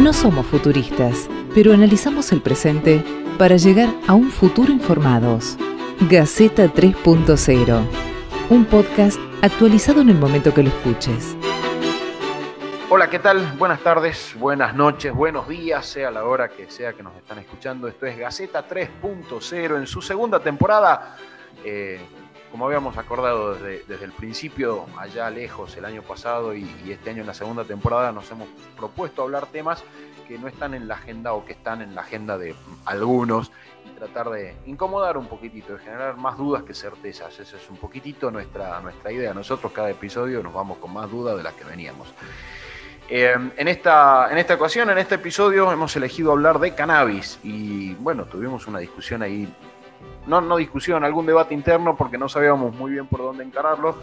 No somos futuristas, pero analizamos el presente para llegar a un futuro informados. Gaceta 3.0, un podcast actualizado en el momento que lo escuches. Hola, ¿qué tal? Buenas tardes, buenas noches, buenos días, sea la hora que sea que nos están escuchando. Esto es Gaceta 3.0 en su segunda temporada. Eh, como habíamos acordado desde, el principio, allá lejos el año pasado y, este año en la segunda temporada, nos hemos propuesto hablar temas que no están en la agenda o que están en la agenda de algunos y tratar de incomodar un poquitito, de generar más dudas que certezas. Esa es un poquitito nuestra, nuestra idea. Nosotros cada episodio nos vamos con más dudas de las que veníamos. Eh, en, esta, en esta ocasión, en este episodio, hemos elegido hablar de cannabis y bueno, tuvimos una discusión ahí no, no discusión, algún debate interno porque no sabíamos muy bien por dónde encararlo.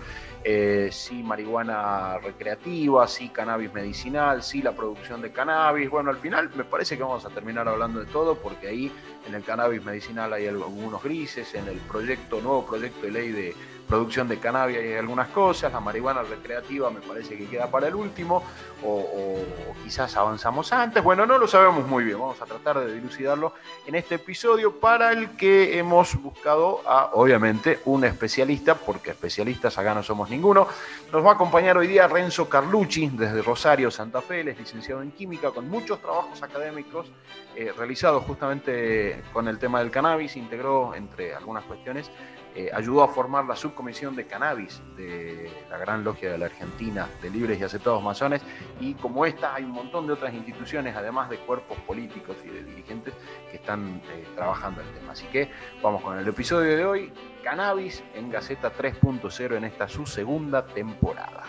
Eh, si marihuana recreativa, si cannabis medicinal, si la producción de cannabis. Bueno, al final me parece que vamos a terminar hablando de todo porque ahí en el cannabis medicinal hay algunos grises, en el proyecto, nuevo proyecto de ley de producción de cannabis hay algunas cosas, la marihuana recreativa me parece que queda para el último, o, quizás avanzamos antes, bueno, no lo sabemos muy bien, vamos a tratar de dilucidarlo en este episodio para el que hemos buscado a, obviamente, un especialista, porque especialistas acá no somos ninguno, nos va a acompañar hoy día Renzo Carlucci desde Rosario, Santa Fe, es licenciado en química con muchos trabajos académicos eh, realizados justamente con el tema del cannabis, integró entre algunas cuestiones eh, ayudó a formar la subcomisión de cannabis de la Gran Logia de la Argentina de Libres y Aceptados Masones y como esta hay un montón de otras instituciones, además de cuerpos políticos y de dirigentes que están eh, trabajando el tema. Así que vamos con el episodio de hoy, Cannabis en Gaceta 3.0 en esta su segunda temporada.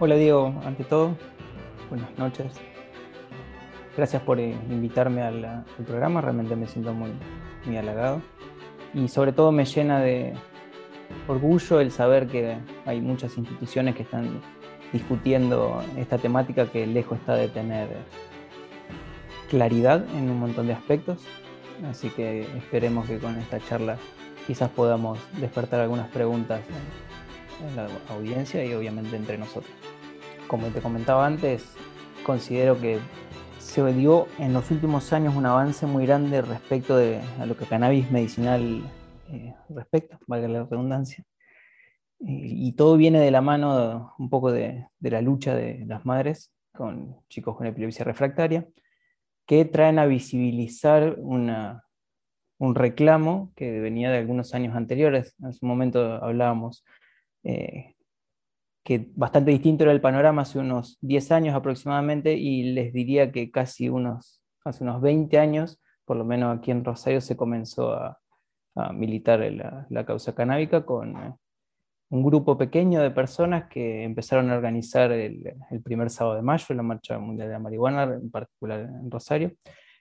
Hola Diego, ante todo, buenas noches. Gracias por eh, invitarme al, programa, realmente me siento muy, muy halagado y sobre todo me llena de orgullo el saber que hay muchas instituciones que están discutiendo esta temática que lejos está de tener claridad en un montón de aspectos. Así que esperemos que con esta charla quizás podamos despertar algunas preguntas en, la audiencia y obviamente entre nosotros. Como te comentaba antes, considero que se dio en los últimos años un avance muy grande respecto de a lo que cannabis medicinal eh, respecta, valga la redundancia. y todo viene de la mano un poco de, la lucha de las madres con chicos con epilepsia refractaria, que traen a visibilizar un reclamo que venía de algunos años anteriores. En su momento hablábamos eh, que bastante distinto era el panorama hace unos 10 años aproximadamente y les diría que casi unos, hace unos 20 años, por lo menos aquí en Rosario, se comenzó a, militar la, causa canábica con eh, un grupo pequeño de personas que empezaron a organizar el, primer sábado de mayo, la Marcha Mundial de la Marihuana, en particular en Rosario,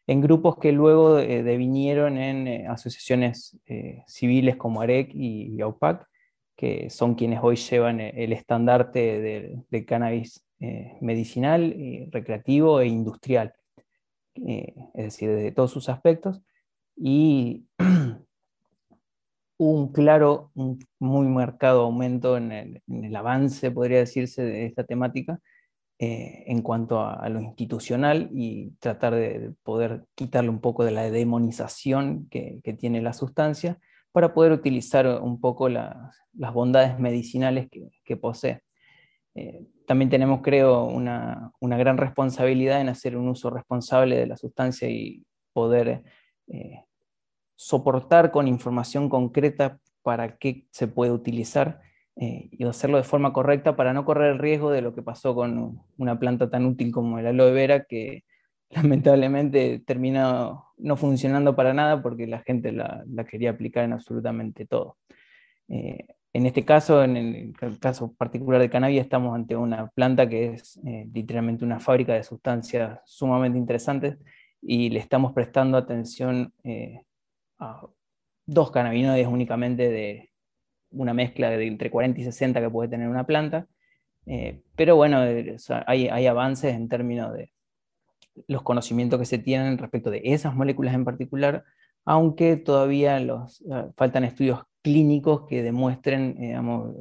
en grupos que luego eh, devinieron en eh, asociaciones civiles como AREC y, y AUPAC, que son quienes hoy llevan eh, el estandarte del cannabis eh, medicinal, recreativo e industrial, eh, es decir, desde todos sus aspectos, y un claro, muy marcado aumento en el, avance, podría decirse, de esta temática en cuanto a, lo institucional y tratar de poder quitarle un poco de la demonización que tiene la sustancia para poder utilizar un poco las, bondades medicinales que, posee. Eh, también tenemos, creo, una, gran responsabilidad en hacer un uso responsable de la sustancia y poder eh, soportar con información concreta para qué se puede utilizar eh, y hacerlo de forma correcta para no correr el riesgo de lo que pasó con una planta tan útil como el aloe vera que lamentablemente termina no funcionando para nada porque la gente la, quería aplicar en absolutamente todo. Eh, en este caso, en el, caso particular de cannabis, estamos ante una planta que es eh, literalmente una fábrica de sustancias sumamente interesantes y le estamos prestando atención eh, a dos cannabinoides únicamente de una mezcla de entre 40 y 60 que puede tener una planta. pero bueno, hay avances en términos de, los conocimientos que se tienen respecto de esas moléculas en particular, aunque todavía los, eh, faltan estudios clínicos que demuestren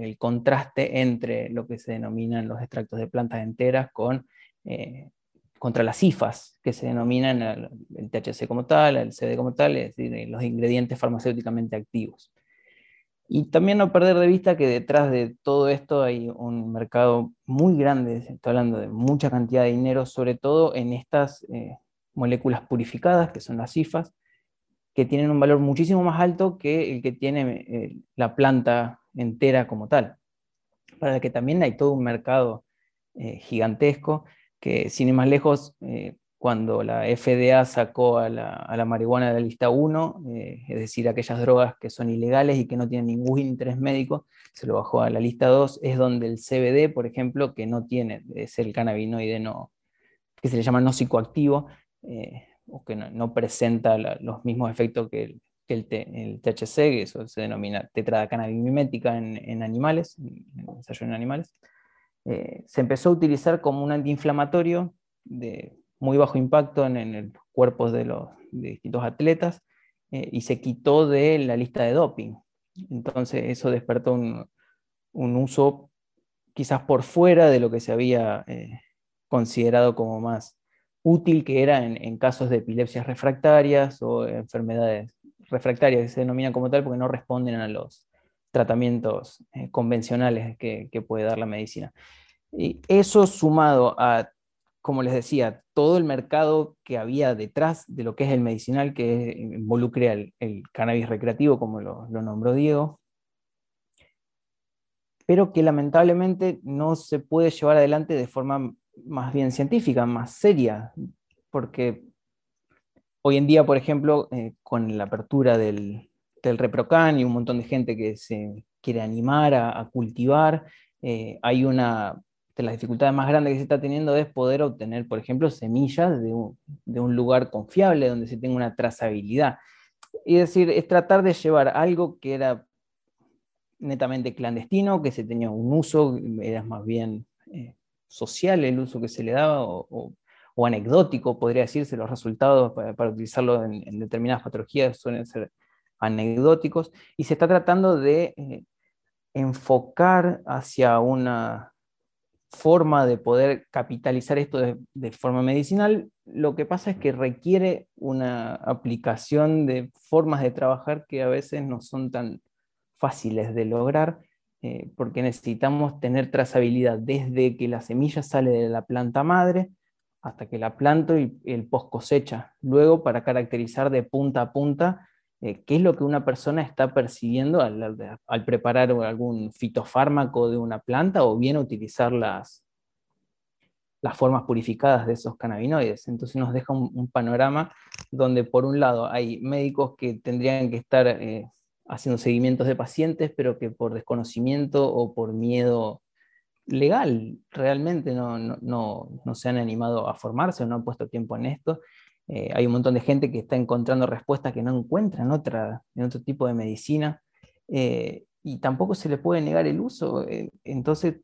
el contraste entre lo que se denominan los extractos de plantas enteras con eh, contra las cifas, que se denominan el, THC como tal, el CD como tal, es decir, los ingredientes farmacéuticamente activos. Y también no perder de vista que detrás de todo esto hay un mercado muy grande, estoy hablando de mucha cantidad de dinero, sobre todo en estas eh, moléculas purificadas, que son las cifas, que tienen un valor muchísimo más alto que el que tiene eh, la planta entera como tal. Para que también hay todo un mercado eh, gigantesco, que sin ir más lejos, cuando la FDA sacó a la, marihuana de la lista 1, eh, es decir, aquellas drogas que son ilegales y que no tienen ningún interés médico, se lo bajó a la lista 2, es donde el CBD, por ejemplo, que no tiene, es el cannabinoide no, que se le llama no psicoactivo, eh, o que no, presenta los mismos efectos que el, THC, que eso se denomina tetradecannabinomética en, en animales, en ensayo en animales, eh, se empezó a utilizar como un antiinflamatorio de muy bajo impacto en, en los cuerpos de los distintos atletas eh, y se quitó de la lista de doping. Entonces eso despertó un, uso quizás por fuera de lo que se había eh, considerado como más útil, que era en, casos de epilepsias refractarias o enfermedades refractarias, que se denominan como tal porque no responden a los tratamientos eh, convencionales que, que, puede dar la medicina. Y eso sumado a como les decía, todo el mercado que había detrás de lo que es el medicinal, que involucra el, cannabis recreativo, como lo, nombró Diego, pero que lamentablemente no se puede llevar adelante de forma más bien científica, más seria, porque hoy en día, por ejemplo, eh, con la apertura del, ReproCan y un montón de gente que se quiere animar a, cultivar, eh, hay una de las dificultades más grandes que se está teniendo es poder obtener, por ejemplo, semillas de un, lugar confiable donde se tenga una trazabilidad. Y es decir, es tratar de llevar algo que era netamente clandestino, que se tenía un uso, era más bien eh, social el uso que se le daba, o, anecdótico, podría decirse, los resultados para, utilizarlo en, determinadas patologías suelen ser anecdóticos, y se está tratando de eh, enfocar hacia una forma de poder capitalizar esto de, forma medicinal, lo que pasa es que requiere una aplicación de formas de trabajar que a veces no son tan fáciles de lograr, eh, porque necesitamos tener trazabilidad desde que la semilla sale de la planta madre hasta que la planto y el post cosecha. Luego, para caracterizar de punta a punta eh, qué es lo que una persona está percibiendo al, preparar algún fitofármaco de una planta o bien utilizar las, formas purificadas de esos cannabinoides. Entonces nos deja un, panorama donde por un lado hay médicos que tendrían que estar eh, haciendo seguimientos de pacientes, pero que por desconocimiento o por miedo legal realmente no, no se han animado a formarse o no han puesto tiempo en esto eh, hay un montón de gente que está encontrando respuestas que no encuentran otra, en otro tipo de medicina eh, y tampoco se le puede negar el uso. Eh, entonces,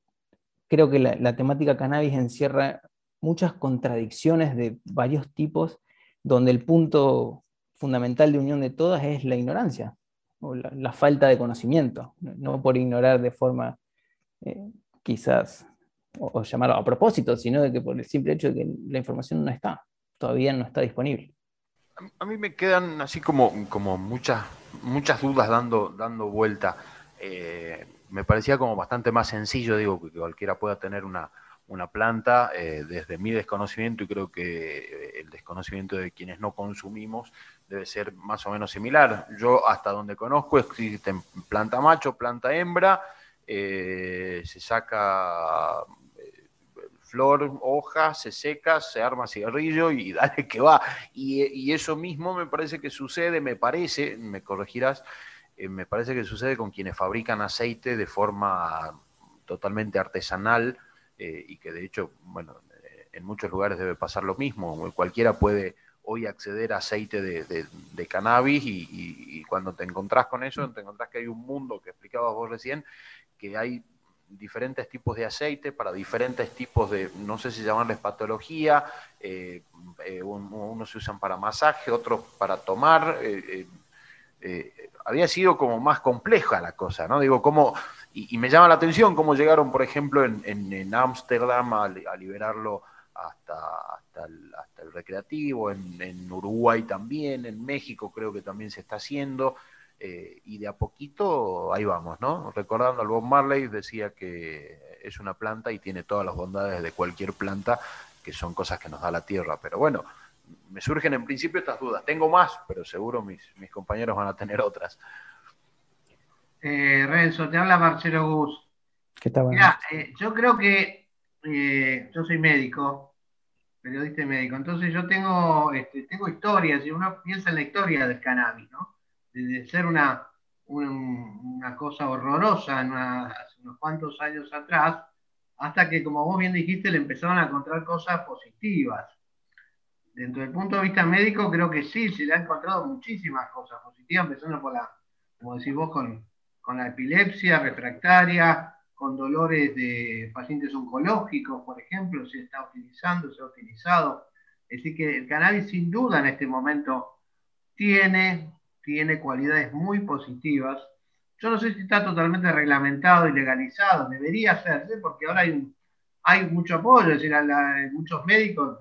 creo que la, temática cannabis encierra muchas contradicciones de varios tipos, donde el punto fundamental de unión de todas es la ignorancia o la, falta de conocimiento, no por ignorar de forma quizás, o, o a propósito, sino de que por el simple hecho de que la información no está todavía no está disponible. A mí me quedan así como, como muchas, muchas dudas dando, dando vuelta. Eh, me parecía como bastante más sencillo, digo, que cualquiera pueda tener una, planta eh, desde mi desconocimiento y creo que eh, el desconocimiento de quienes no consumimos debe ser más o menos similar. Yo hasta donde conozco existen planta macho, planta hembra, se saca flor, hoja, se seca, se arma cigarrillo y dale que va. Y, eso mismo me parece que sucede, me parece, me corregirás, eh, me parece que sucede con quienes fabrican aceite de forma totalmente artesanal eh, y que de hecho, bueno, eh, en muchos lugares debe pasar lo mismo. Cualquiera puede hoy acceder a aceite de, cannabis y, y, cuando te encontrás con eso, te encontrás que hay un mundo que explicabas vos recién, que hay diferentes tipos de aceite para diferentes tipos de, no sé si llamarles patología, eh, eh, unos se usan para masaje, otros para tomar. Eh, había sido como más compleja la cosa, ¿no? Digo, cómo, y, me llama la atención cómo llegaron, por ejemplo, en Ámsterdam a, liberarlo hasta, hasta, el, hasta el recreativo, en, Uruguay también, en México creo que también se está haciendo, eh, y de a poquito ahí vamos, ¿no? Recordando al Bob Marley, decía que es una planta y tiene todas las bondades de cualquier planta, que son cosas que nos da la tierra, pero bueno, me surgen en principio estas dudas. Tengo más, pero seguro mis, mis compañeros van a tener otras. Eh, Renzo, te habla Marcelo Gus. ¿Qué tal? Mira, eh, yo creo que eh, yo soy médico, periodista y médico, entonces yo tengo, este, tengo historias y uno piensa en la historia del cannabis, ¿no? De, ser una, una, cosa horrorosa hace unos cuantos años atrás, hasta que, como vos bien dijiste, le empezaron a encontrar cosas positivas. Dentro del punto de vista médico, creo que sí, se le han encontrado muchísimas cosas positivas, empezando por la, como decís vos, con, con la epilepsia refractaria, con dolores de pacientes oncológicos, por ejemplo, se está utilizando, se ha utilizado. Es decir, que el cannabis sin duda en este momento tiene, tiene cualidades muy positivas. Yo no sé si está totalmente reglamentado y legalizado, debería hacerse porque ahora hay, hay mucho apoyo, es decir, muchos médicos,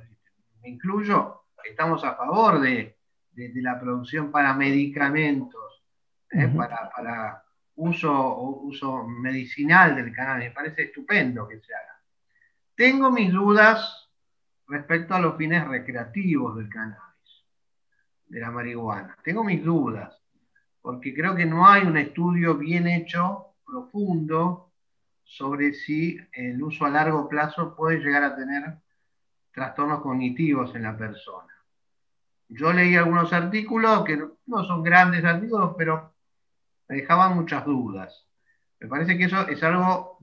me incluyo, estamos a favor de, la producción para medicamentos, ¿eh? para, para uso, uso medicinal del cannabis. Me parece estupendo que se haga. Tengo mis dudas respecto a los fines recreativos del cannabis, de la marihuana. Tengo mis dudas, porque creo que no hay un estudio bien hecho, profundo, sobre si el uso a largo plazo puede llegar a tener trastornos cognitivos en la persona. Yo leí algunos artículos que no son grandes artículos, pero me dejaban muchas dudas. Me parece que eso es algo,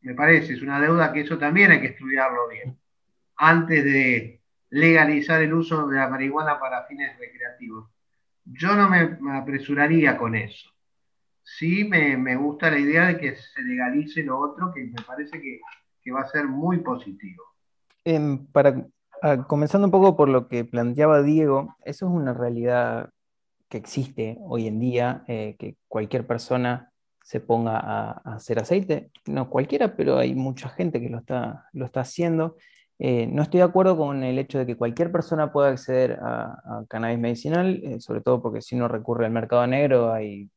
me parece, es una deuda que eso también hay que estudiarlo bien, antes de legalizar el uso de la marihuana para fines recreativos. Yo no me, apresuraría con eso. Sí me, gusta la idea de que se legalice lo otro, que me parece que, va a ser muy positivo. Em, para, ah, comenzando un poco por lo que planteaba Diego, eso es una realidad que existe hoy en día, eh, que cualquier persona se ponga a, hacer aceite. No cualquiera, pero hay mucha gente que lo está, lo está haciendo. Eh, no estoy de acuerdo con el hecho de que cualquier persona pueda acceder a, cannabis medicinal, eh, sobre todo porque si uno recurre al mercado negro hay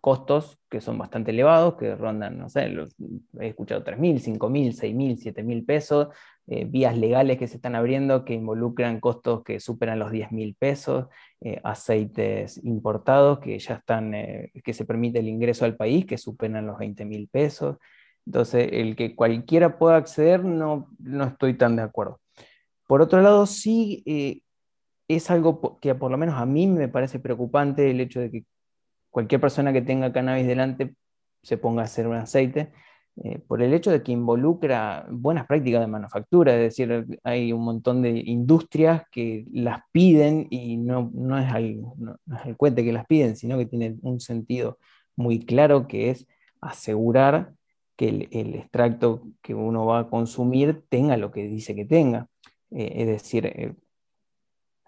costos que son bastante elevados, que rondan, no sé, he escuchado 3.000, 5.000, 6.000, 7.000 pesos, eh, vías legales que se están abriendo que involucran costos que superan los 10.000 pesos, aceites importados que ya están, que se permite el ingreso al país, que superan los 20.000 pesos. Entonces, el que cualquiera pueda acceder, no, no estoy tan de acuerdo. Por otro lado, sí es algo que por lo menos a mí me parece preocupante el hecho de que cualquier persona que tenga cannabis delante se ponga a hacer un aceite, eh, por el hecho de que involucra buenas prácticas de manufactura, es decir, hay un montón de industrias que las piden y no, no, es, al, no, cuente que las piden, sino que tienen un sentido muy claro que es asegurar que el, extracto que uno va a consumir tenga lo que dice que tenga. Eh, es decir, eh,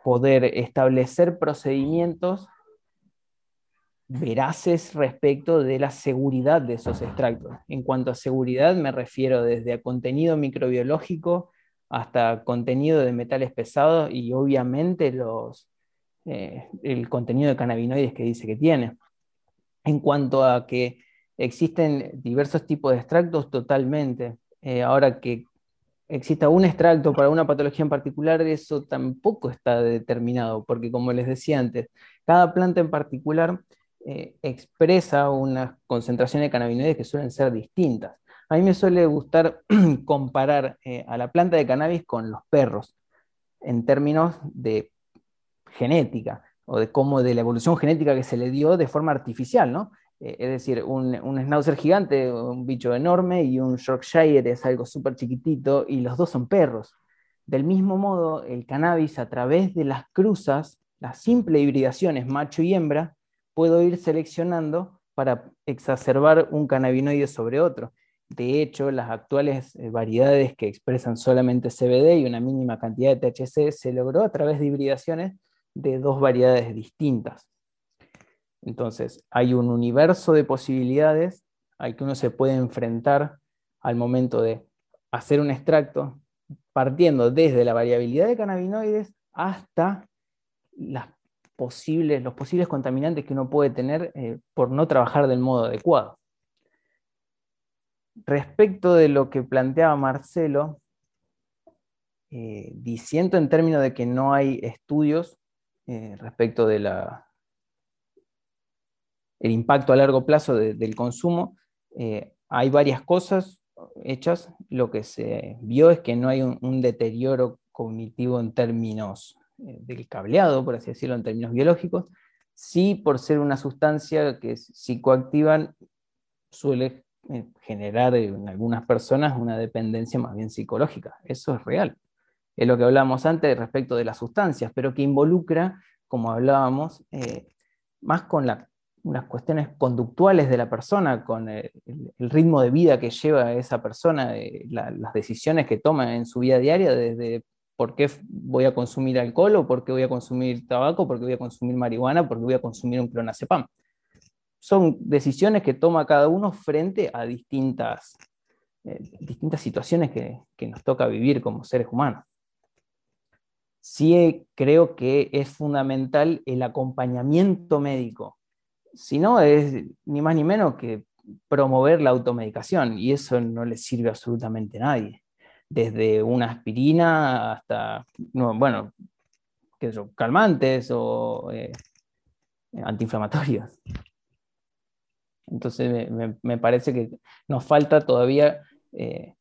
poder establecer procedimientos veraces respecto de la seguridad de esos extractos. En cuanto a seguridad, me refiero desde a contenido microbiológico hasta contenido de metales pesados y obviamente los, eh, el contenido de cannabinoides que dice que tiene. En cuanto a que existen diversos tipos de extractos, totalmente. Eh, ahora que exista un extracto para una patología en particular, eso tampoco está determinado, porque como les decía antes, cada planta en particular eh, expresa una concentración de cannabinoides que suelen ser distintas. A mí me suele gustar comparar eh, a la planta de cannabis con los perros en términos de genética o de cómo de la evolución genética que se le dio de forma artificial, ¿no? Eh, es decir, un, un, schnauzer gigante, un bicho enorme, y un Yorkshire es algo súper chiquitito, y los dos son perros. Del mismo modo, el cannabis a través de las cruzas, las simples hibridaciones macho y hembra, puedo ir seleccionando para exacerbar un cannabinoide sobre otro. De hecho, las actuales eh, variedades que expresan solamente CBD y una mínima cantidad de THC se logró a través de hibridaciones de dos variedades distintas. Entonces, hay un universo de posibilidades al que uno se puede enfrentar al momento de hacer un extracto, partiendo desde la variabilidad de cannabinoides hasta los posibles contaminantes que uno puede tener eh, por no trabajar del modo adecuado. Respecto de lo que planteaba Marcelo, eh, diciendo en términos de que no hay estudios eh, respecto del impacto a largo plazo del consumo, hay varias cosas hechas. Lo que se vio es que no hay un deterioro cognitivo en términos eh, del cableado, por así decirlo, en términos biológicos, sí por ser una sustancia que psicoactiva suele eh, generar en algunas personas una dependencia más bien psicológica. Eso es real. Es lo que hablábamos antes respecto de las sustancias, pero que involucra, como hablábamos, eh, más con las cuestiones conductuales de la persona, con el, ritmo de vida que lleva esa persona, las decisiones que toma en su vida diaria, desde ¿Por qué voy a consumir alcohol o por qué voy a consumir tabaco? ¿Por qué voy a consumir marihuana? ¿Por qué voy a consumir un clonazepam? Son decisiones que toma cada uno frente a distintas, eh, distintas situaciones que, nos toca vivir como seres humanos. Sí creo que es fundamental el acompañamiento médico. Si no, es ni más ni menos que promover la automedicación y eso no le sirve absolutamente a nadie desde una aspirina hasta, bueno, qué calmantes o eh, antiinflamatorios. Entonces me, parece que nos falta todavía, eh,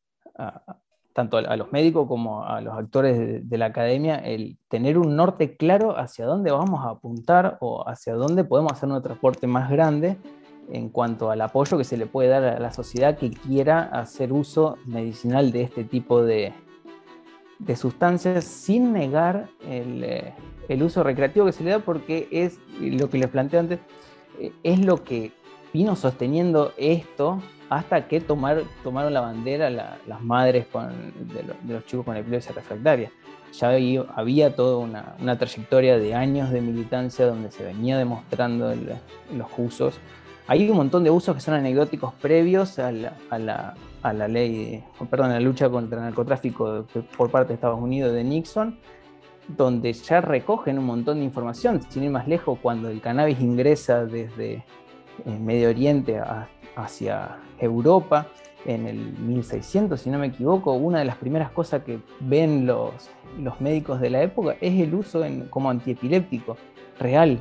tanto a, los médicos como a los actores de, de, la academia, el tener un norte claro hacia dónde vamos a apuntar o hacia dónde podemos hacer un transporte más grande en cuanto al apoyo que se le puede dar a la sociedad que quiera hacer uso medicinal de este tipo de, sustancias sin negar eh, el, uso recreativo que se le da porque es lo que les planteo antes, eh, es lo que vino sosteniendo esto hasta que tomar, tomaron la bandera las madres de, los chicos con epilepsia refractaria. Ya había, toda una, trayectoria de años de militancia donde se venía demostrando los usos hay un montón de usos que son anecdóticos previos a la, ley, perdón, a la lucha contra el narcotráfico por parte de Estados Unidos de Nixon, donde ya recogen un montón de información. Sin ir más lejos, cuando el cannabis ingresa desde eh, Medio Oriente hacia Europa en el 1600, si no me equivoco, una de las primeras cosas que ven los, los médicos de la época es el uso como antiepiléptico real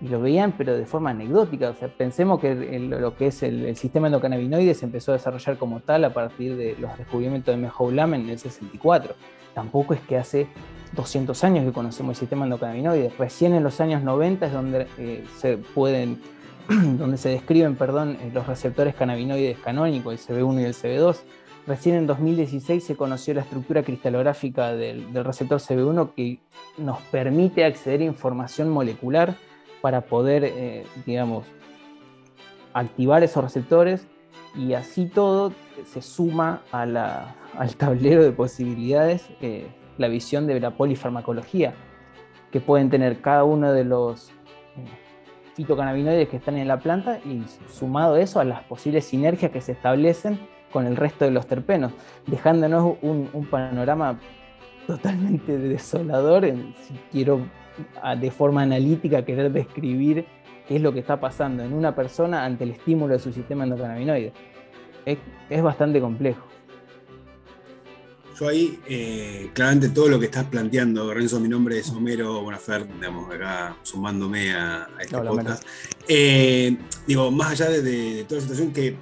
y lo veían, pero de forma anecdótica. O sea, pensemos que lo que es el, sistema endocannabinoide se empezó a desarrollar como tal a partir de los descubrimientos de Mehoulam en el 64. Tampoco es que hace 200 años que conocemos el sistema endocannabinoide. Recién en los años 90 es donde eh, se pueden, donde se describen, perdón, eh, los receptores cannabinoides canónicos, el CB1 y el CB2. Recién en 2016 se conoció la estructura cristalográfica del, receptor CB1 que nos permite acceder a información molecular para poder, eh, digamos, activar esos receptores y así todo se suma al tablero de posibilidades eh, la visión de la polifarmacología, que pueden tener cada uno de los fitocannabinoides que están en la planta y sumado eso a las posibles sinergias que se establecen con el resto de los terpenos, dejándonos un, panorama totalmente desolador, si quiero de forma analítica querer describir qué es lo que está pasando en una persona ante el estímulo de su sistema endocannabinoide. Es bastante complejo. Yo ahí, eh, claramente todo lo que estás planteando, Renzo, mi nombre es Homero Bonafer, digamos, acá sumándome a, este podcast. Eh, digo, más allá de, toda la situación que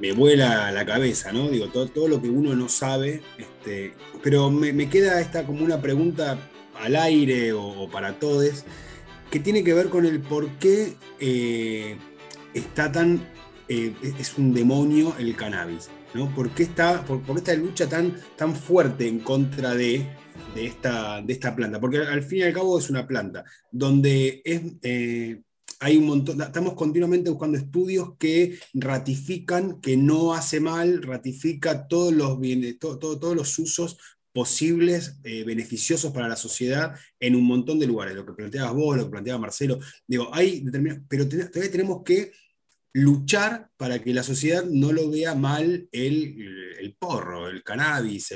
me, vuela la cabeza, ¿no? Digo, todo, todo lo que uno no sabe, este, pero me, me, queda esta como una pregunta al aire o, para todos, que tiene que ver con el por qué eh, está tan, eh, es un demonio el cannabis, ¿Por qué está, por, esta lucha tan, tan fuerte en contra de, esta, de esta planta? Porque al fin y al cabo es una planta donde es... Eh, hay un montón, estamos continuamente buscando estudios que ratifican que no hace mal, ratifica todos los, bienes, todos los usos posibles eh, beneficiosos para la sociedad en un montón de lugares. Lo que planteabas vos, lo que planteaba Marcelo. Digo, hay determinados, pero todavía tenemos que luchar para que la sociedad no lo vea mal el, porro, el cannabis,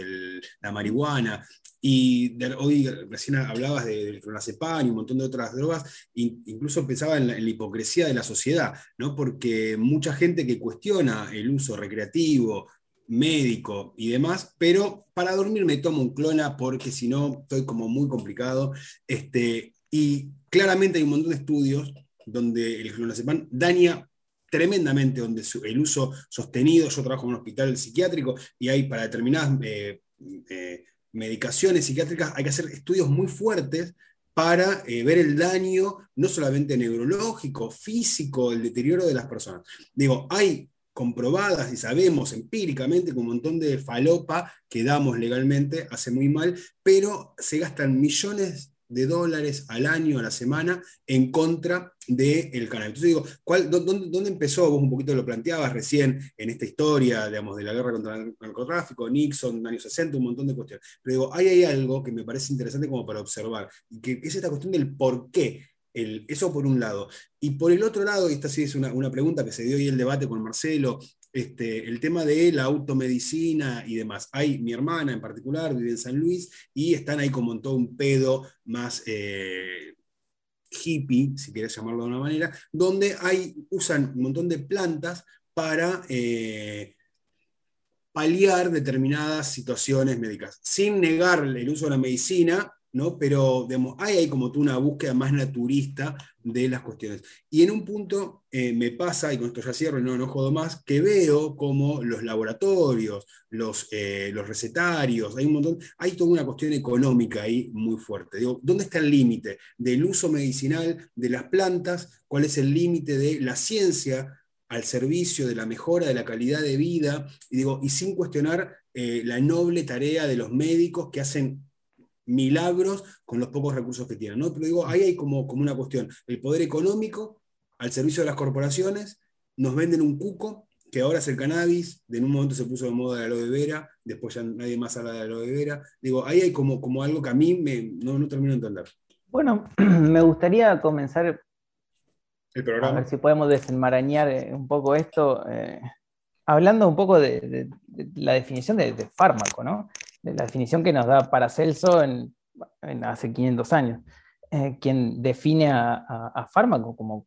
la marihuana. Y hoy recién hablabas del clonazepam y un montón de otras drogas, incluso pensaba en la, hipocresía de la sociedad, ¿no? porque mucha gente que cuestiona el uso recreativo, médico y demás, pero para dormir me tomo un clona porque si no estoy como muy complicado. Este, y claramente hay un montón de estudios donde el clonazepam daña tremendamente, donde el uso sostenido, yo trabajo en un hospital psiquiátrico y hay para determinadas eh, eh, medicaciones psiquiátricas, hay que hacer estudios muy fuertes para eh, ver el daño, no solamente neurológico, físico, el deterioro de las personas. Digo, hay comprobadas y sabemos empíricamente que un montón de falopa que damos legalmente hace muy mal, pero se gastan millones de dólares al año, a la semana, en contra del el canal. Entonces digo, ¿cuál, dónde, empezó? Vos un poquito lo planteabas recién en esta historia, digamos, de la guerra contra el narcotráfico, Nixon, años 60, un montón de cuestiones. Pero digo, ahí hay algo que me parece interesante como para observar, que es esta cuestión del por qué. El, eso por un lado. Y por el otro lado, y esta sí es una, una pregunta que se dio hoy el debate con Marcelo, este, el tema de la automedicina y demás. Hay mi hermana en particular, vive en San Luis, y están ahí como en todo un pedo más eh, hippie, si quieres llamarlo de una manera, donde hay, usan un montón de plantas para eh, paliar determinadas situaciones médicas, sin negar el uso de la medicina, ¿no? Pero hay ahí como tú una búsqueda más naturista de las cuestiones. Y en un punto eh, me pasa, y con esto ya cierro y no, no jodo más, que veo como los laboratorios, los, eh, los recetarios, hay un montón, hay toda una cuestión económica ahí muy fuerte. Digo, ¿dónde está el límite del uso medicinal de las plantas? ¿Cuál es el límite de la ciencia al servicio de la mejora de la calidad de vida? Y digo, y sin cuestionar eh, la noble tarea de los médicos que hacen milagros con los pocos recursos que tienen. ¿no? Pero digo, ahí hay como, como una cuestión. El poder económico al servicio de las corporaciones, nos venden un cuco, que ahora es el cannabis, de en un momento se puso de moda la aloe vera, después ya nadie más habla de aloe vera. Digo, ahí hay como, como algo que a mí me, no, no termino de entender. Bueno, me gustaría comenzar el programa. A ver si podemos desenmarañar eh, un poco esto, eh, hablando un poco de, la definición de, fármaco, ¿no? La definición que nos da Paracelso en, hace 500 años, eh, quien define a, fármaco como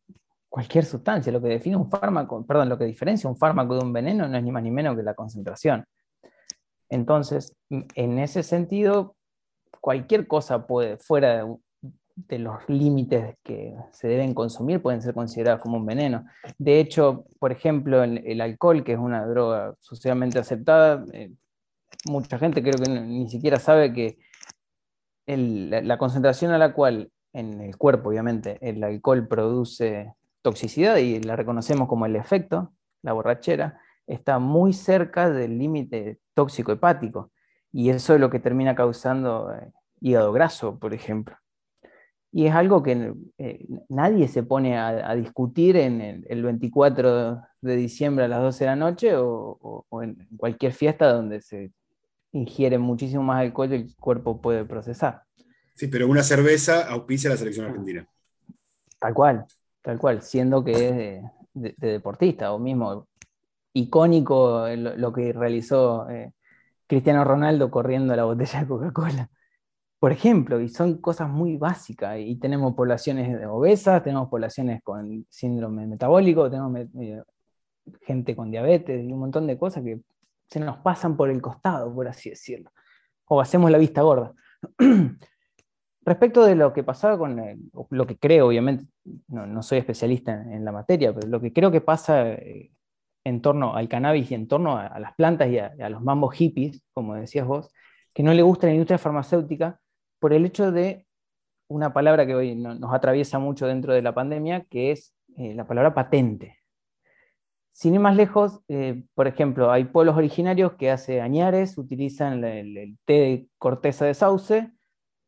cualquier sustancia. Lo que define un fármaco, perdón, lo que diferencia un fármaco de un veneno no es ni más ni menos que la concentración. Entonces, en ese sentido, cualquier cosa puede, fuera de, los límites que se deben consumir, pueden ser consideradas como un veneno. De hecho, por ejemplo, el, alcohol, que es una droga socialmente aceptada, eh, mucha gente creo que ni siquiera sabe que la, concentración a la cual en el cuerpo, obviamente, el alcohol produce toxicidad y la reconocemos como el efecto, la borrachera, está muy cerca del límite tóxico hepático. Y eso es lo que termina causando eh, hígado graso, por ejemplo. Y es algo que eh, nadie se pone a, discutir en el, 24 de diciembre a las 12 de la noche o en cualquier fiesta donde se ingiere muchísimo más alcohol y el cuerpo puede procesar. Sí, pero una cerveza auspicia a la selección argentina. Tal cual, tal cual, siendo que es de, deportista o mismo icónico lo, que realizó eh, Cristiano Ronaldo corriendo la botella de Coca-Cola. Por ejemplo, y son cosas muy básicas, y tenemos poblaciones obesas, tenemos poblaciones con síndrome metabólico, tenemos eh, gente con diabetes y un montón de cosas que se nos pasan por el costado, por así decirlo, o hacemos la vista gorda. Respecto de lo que pasaba con lo que creo, obviamente, no, soy especialista en, la materia, pero lo que creo que pasa eh, en torno al cannabis y en torno a, las plantas y a, los mambos hippies, como decías vos, que no le gusta la industria farmacéutica por el hecho de una palabra que hoy nos atraviesa mucho dentro de la pandemia, que es eh, la palabra patente. Sin ir más lejos, eh, por ejemplo, hay pueblos originarios que hace añares utilizan el, té de corteza de sauce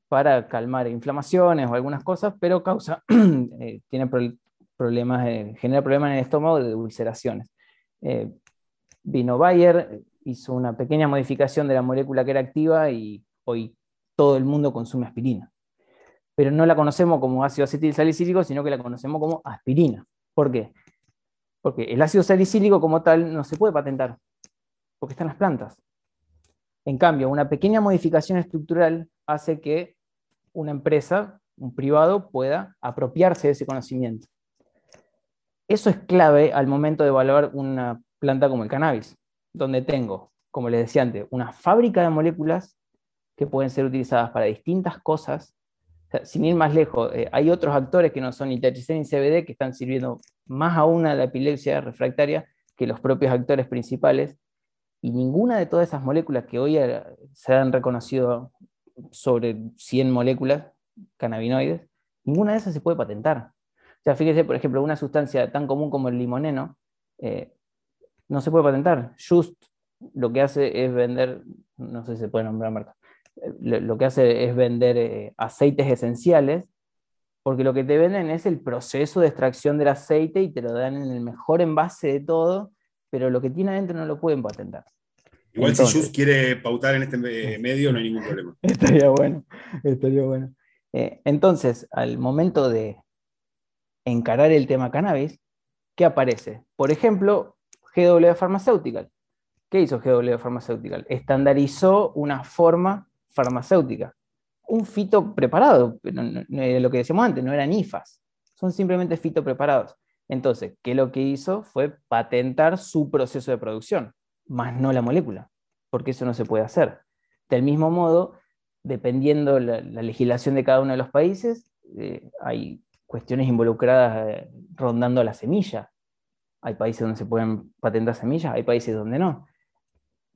para calmar inflamaciones o algunas cosas, pero causa, eh, tiene problemas, eh, genera problemas en el estómago de ulceraciones. Vino Bayer hizo una pequeña modificación de la molécula que era activa y hoy todo el mundo consume aspirina. Pero no la conocemos como ácido acetil sino que la conocemos como aspirina. ¿Por qué? Porque el ácido salicílico como tal no se puede patentar, porque está en las plantas. En cambio, una pequeña modificación estructural hace que una empresa, un privado, pueda apropiarse de ese conocimiento. Eso es clave al momento de evaluar una planta como el cannabis, donde tengo, como les decía antes, una fábrica de moléculas que pueden ser utilizadas para distintas cosas. sin ir más lejos, eh, hay otros actores que no son ni THC ni CBD que están sirviendo más aún a la epilepsia refractaria que los propios actores principales. Y ninguna de todas esas moléculas que hoy eh, se han reconocido sobre 100 moléculas cannabinoides, ninguna de esas se puede patentar. O sea, fíjese, por ejemplo, una sustancia tan común como el limoneno eh, no se puede patentar. Just lo que hace es vender, no sé se puede nombrar marca, lo, que hace es vender eh, aceites esenciales, porque lo que te venden es el proceso de extracción del aceite y te lo dan en el mejor envase de todo, pero lo que tiene adentro no lo pueden patentar. Igual si Just quiere pautar en este medio, no hay ningún problema. Estaría bueno, estaría bueno. Eh, entonces, al momento de encarar el tema cannabis, ¿qué aparece? Por ejemplo, GW Pharmaceutical. ¿Qué hizo GW Pharmaceutical? Estandarizó una forma farmacéutica. Un fito preparado, lo que decíamos antes, no eran IFAs, son simplemente fito preparados. Entonces, ¿qué lo que hizo fue patentar su proceso de producción, más no la molécula, porque eso no se puede hacer. Del mismo modo, dependiendo la, la legislación de cada uno de los países, eh, hay cuestiones involucradas eh, rondando la semilla. Hay países donde se pueden patentar semillas, hay países donde no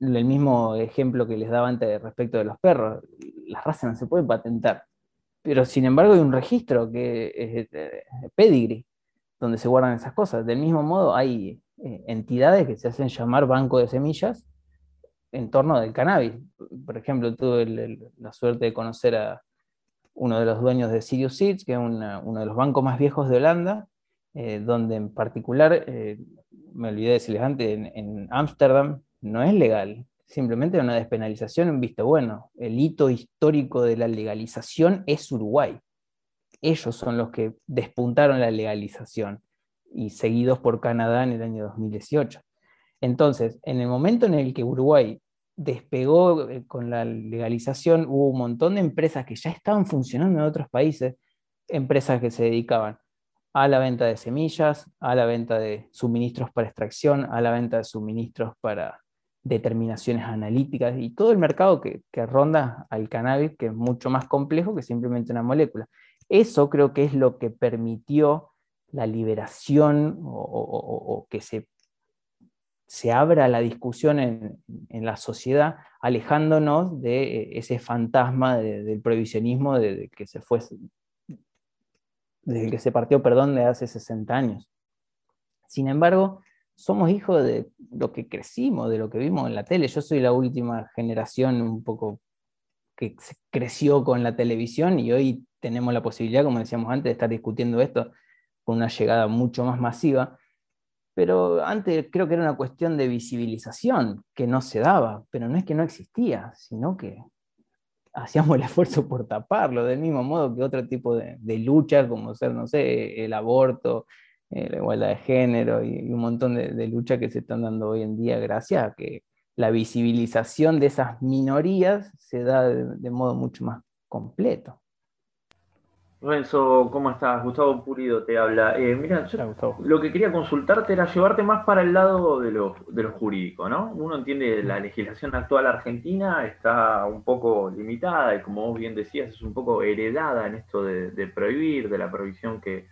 el mismo ejemplo que les daba antes respecto de los perros, las razas no se pueden patentar, pero sin embargo hay un registro que es eh, pedigree, donde se guardan esas cosas. Del mismo modo hay eh, entidades que se hacen llamar banco de semillas en torno del cannabis. Por ejemplo, tuve la suerte de conocer a uno de los dueños de Sirius Seeds, que es uno de los bancos más viejos de Holanda, eh, donde en particular, me olvidé de decirles antes, en Ámsterdam no es legal, simplemente una despenalización en visto bueno. El hito histórico de la legalización es Uruguay. Ellos son los que despuntaron la legalización y seguidos por Canadá en el año 2018. Entonces, en el momento en el que Uruguay despegó eh, con la legalización, hubo un montón de empresas que ya estaban funcionando en otros países, empresas que se dedicaban a la venta de semillas, a la venta de suministros para extracción, a la venta de suministros para determinaciones analíticas y todo el mercado que, ronda al cannabis, que es mucho más complejo que simplemente una molécula. Eso creo que es lo que permitió la liberación o, que se, se, abra la discusión en, la sociedad, alejándonos de ese fantasma del prohibicionismo de, que se fue, desde que se partió, perdón, de hace 60 años. Sin embargo, somos hijos de lo que crecimos, de lo que vimos en la tele. Yo soy la última generación un poco que creció con la televisión y hoy tenemos la posibilidad, como decíamos antes, de estar discutiendo esto con una llegada mucho más masiva. Pero antes creo que era una cuestión de visibilización que no se daba, pero no es que no existía, sino que hacíamos el esfuerzo por taparlo, del mismo modo que otro tipo de, de luchas, como ser, no sé, el aborto, eh, la igualdad de género y, un montón de, de luchas que se están dando hoy en día gracias a que la visibilización de esas minorías se da de, modo mucho más completo. Renzo, ¿cómo estás? Gustavo Purido te habla. Eh, mira, lo que quería consultarte era llevarte más para el lado de lo, de lo, jurídico, ¿no? Uno entiende la legislación actual argentina está un poco limitada y como vos bien decías, es un poco heredada en esto de, de prohibir, de la prohibición que,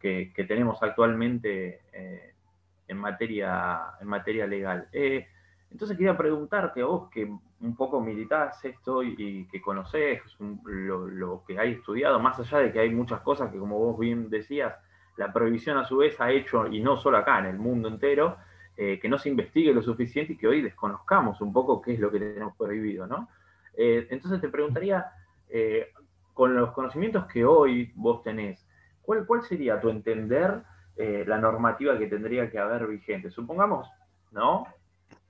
que, tenemos actualmente eh, en, materia, en materia legal. Eh, entonces quería preguntarte a vos que un poco militás esto y, que conocés lo, que hay estudiado, más allá de que hay muchas cosas que como vos bien decías, la prohibición a su vez ha hecho, y no solo acá, en el mundo entero, eh, que no se investigue lo suficiente y que hoy desconozcamos un poco qué es lo que tenemos prohibido, ¿no? entonces te preguntaría, con los conocimientos que hoy vos tenés, ¿cuál, sería tu entender eh, la normativa que tendría que haber vigente? Supongamos, ¿no?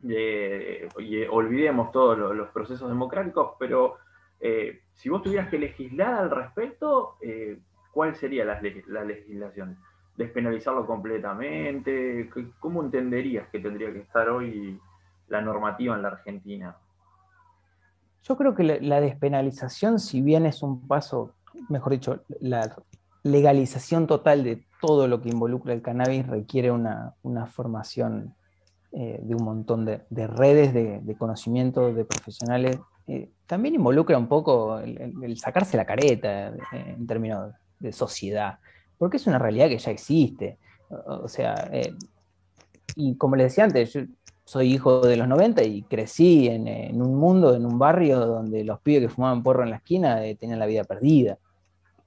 y olvidemos todos los, procesos democráticos, pero eh, si vos tuvieras que legislar al respecto, eh, ¿cuál sería la legislación? despenalizarlo completamente? ¿Cómo entenderías que tendría que estar hoy la normativa en la Argentina? Yo creo que la, despenalización, si bien es un paso, mejor dicho, la legalización total de todo lo que involucra el cannabis requiere una, formación eh, de un montón de, redes de, conocimiento de profesionales. Eh, también involucra un poco el, sacarse la careta eh, en términos de sociedad, porque es una realidad que ya existe. O, sea, y como les decía antes, yo, soy hijo de los 90 y crecí en, un mundo, en un barrio donde los pibes que fumaban porro en la esquina tenían la vida perdida.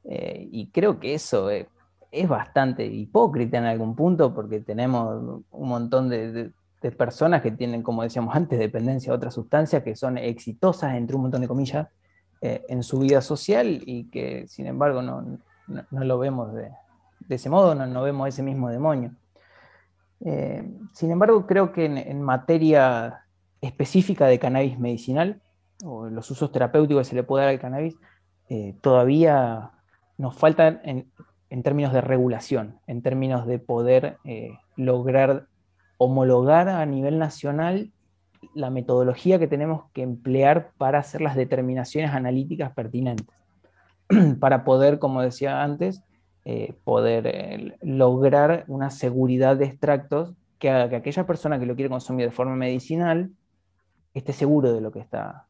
Eh, y creo que eso eh, es bastante hipócrita en algún punto porque tenemos un montón de, personas que tienen, como decíamos antes, dependencia a otras sustancias que son exitosas, entre un montón de comillas, en su vida social y que sin embargo no, lo vemos de, ese modo, no, no vemos ese mismo demonio. Eh, sin embargo, creo que en, materia específica de cannabis medicinal, o los usos terapéuticos que se le puede dar al cannabis, eh, todavía nos faltan en, términos de regulación, en términos de poder eh, lograr homologar a nivel nacional la metodología que tenemos que emplear para hacer las determinaciones analíticas pertinentes, para poder, como decía antes, eh, poder eh, lograr una seguridad de extractos que haga que aquella persona que lo quiere consumir de forma medicinal esté seguro de lo que está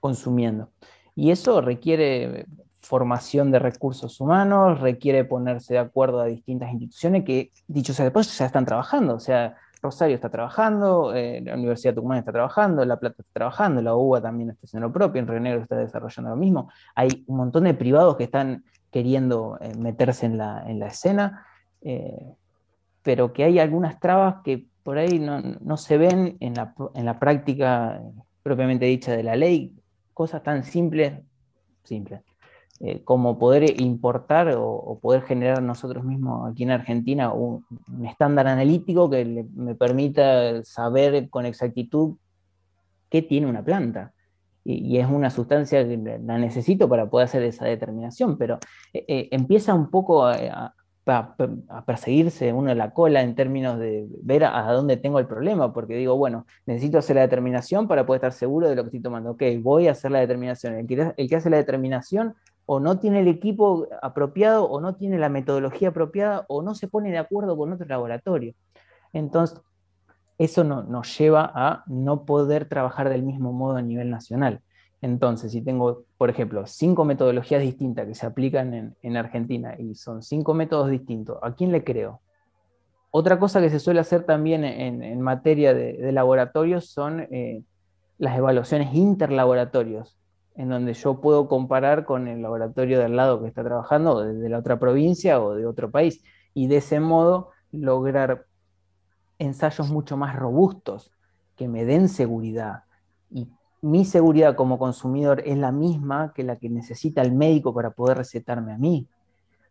consumiendo. Y eso requiere formación de recursos humanos, requiere ponerse de acuerdo a distintas instituciones que, dicho sea después, ya están trabajando. O sea, Rosario está trabajando, eh, la Universidad Tucumán está trabajando, La Plata está trabajando, la UBA también está haciendo lo propio, en Río Negro está desarrollando lo mismo. Hay un montón de privados que están queriendo eh, meterse en la, escena, eh, pero que hay algunas trabas que por ahí no, se ven en la, práctica propiamente dicha de la ley, cosas tan simples, simples eh, como poder importar o, poder generar nosotros mismos aquí en Argentina un, estándar analítico que me permita saber con exactitud qué tiene una planta y, es una sustancia que la necesito para poder hacer esa determinación, pero eh, eh, empieza un poco a, perseguirse uno la cola en términos de ver a, dónde tengo el problema, porque digo, bueno, necesito hacer la determinación para poder estar seguro de lo que estoy tomando. Ok, voy a hacer la determinación. El que, el que hace la determinación o no tiene el equipo apropiado, o no tiene la metodología apropiada, o no se pone de acuerdo con otro laboratorio. Entonces, eso no, nos lleva a no poder trabajar del mismo modo a nivel nacional. Entonces, si tengo, por ejemplo, cinco metodologías distintas que se aplican en, Argentina y son cinco métodos distintos, ¿a quién le creo? Otra cosa que se suele hacer también en, materia de, laboratorios son eh, las evaluaciones interlaboratorios, en donde yo puedo comparar con el laboratorio del lado que está trabajando, de la otra provincia o de otro país, y de ese modo lograr ensayos mucho más robustos, que me den seguridad. Y mi seguridad como consumidor es la misma que la que necesita el médico para poder recetarme a mí.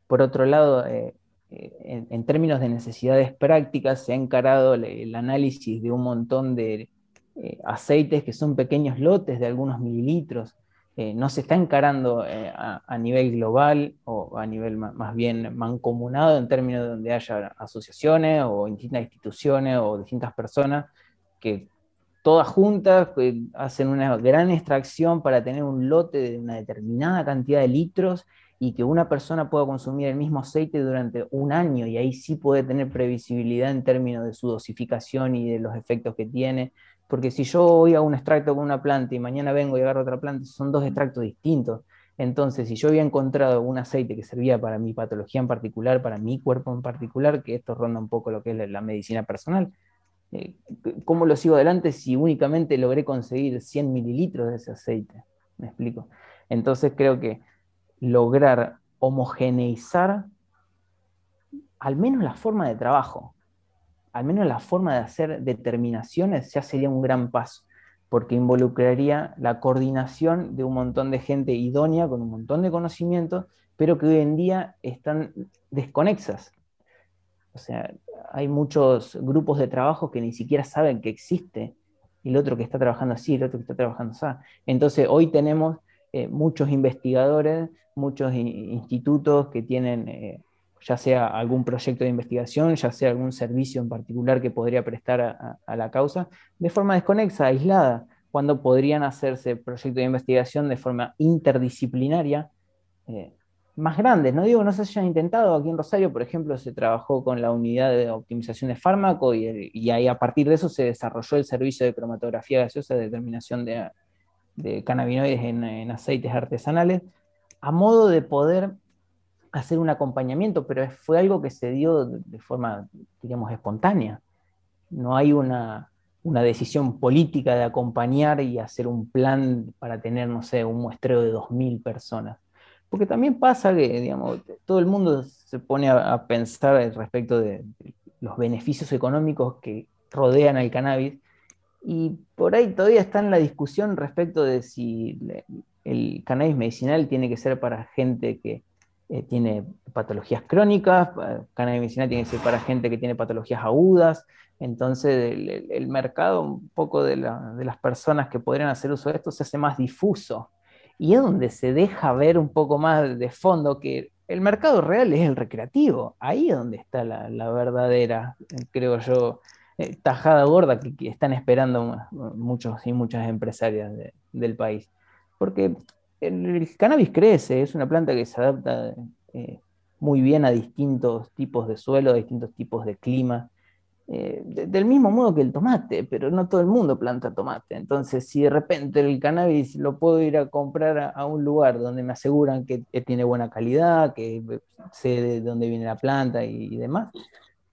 Por otro lado, eh, eh, en, términos de necesidades prácticas, se ha encarado el, análisis de un montón de eh, aceites que son pequeños lotes de algunos mililitros. No se está encarando a, a, nivel global o a nivel más bien mancomunado en términos de donde haya asociaciones o distintas instituciones o distintas personas que todas juntas hacen una gran extracción para tener un lote de una determinada cantidad de litros y que una persona pueda consumir el mismo aceite durante un año y ahí sí puede tener previsibilidad en términos de su dosificación y de los efectos que tiene. Porque si yo voy a un extracto con una planta y mañana vengo y agarro otra planta, son dos extractos distintos. Entonces, si yo había encontrado un aceite que servía para mi patología en particular, para mi cuerpo en particular, que esto ronda un poco lo que es la medicina personal, eh, ¿cómo lo sigo adelante si únicamente logré conseguir 100 mililitros de ese aceite? ¿Me explico? Entonces creo que lograr homogeneizar al menos la forma de trabajo, al menos la forma de hacer determinaciones, ya sería un gran paso, porque involucraría la coordinación de un montón de gente idónea con un montón de conocimientos, pero que hoy en día están desconexas. O sea, hay muchos grupos de trabajo que ni siquiera saben que existe, y el otro que está trabajando así, el otro que está trabajando así. Entonces, hoy tenemos eh, muchos investigadores, muchos institutos que tienen eh, ya sea algún proyecto de investigación, ya sea algún servicio en particular que podría prestar a, la causa, de forma desconexa, aislada, cuando podrían hacerse proyectos de investigación de forma interdisciplinaria eh, más grandes. No digo no se hayan intentado, aquí en Rosario, por ejemplo, se trabajó con la unidad de optimización de fármaco y, ahí a partir de eso se desarrolló el servicio de cromatografía gaseosa de determinación de, cannabinoides en aceites artesanales, a modo de poder hacer un acompañamiento, pero fue algo que se dio de forma, digamos, espontánea. No hay una, decisión política de acompañar y hacer un plan para tener, no sé, un muestreo de 2.000 personas. Porque también pasa que, digamos, todo el mundo se pone a, pensar respecto de los beneficios económicos que rodean al cannabis y por ahí todavía está en la discusión respecto de si el cannabis medicinal tiene que ser para gente que eh, tiene patologías crónicas, cannabis medicinal tiene que ser para gente que tiene patologías agudas, entonces el, mercado un poco de, las personas que podrían hacer uso de esto se hace más difuso. Y es donde se deja ver un poco más de fondo que el mercado real es el recreativo, ahí es donde está la, verdadera, creo yo, eh, tajada gorda que, están esperando muchos y muchas empresarias del país. Porque el, cannabis crece, es una planta que se adapta eh, muy bien a distintos tipos de suelo, a distintos tipos de clima. Eh, del mismo modo que el tomate, pero no todo el mundo planta tomate. Entonces, si de repente el cannabis lo puedo ir a comprar a, un lugar donde me aseguran que, tiene buena calidad, que sé de dónde viene la planta y, demás,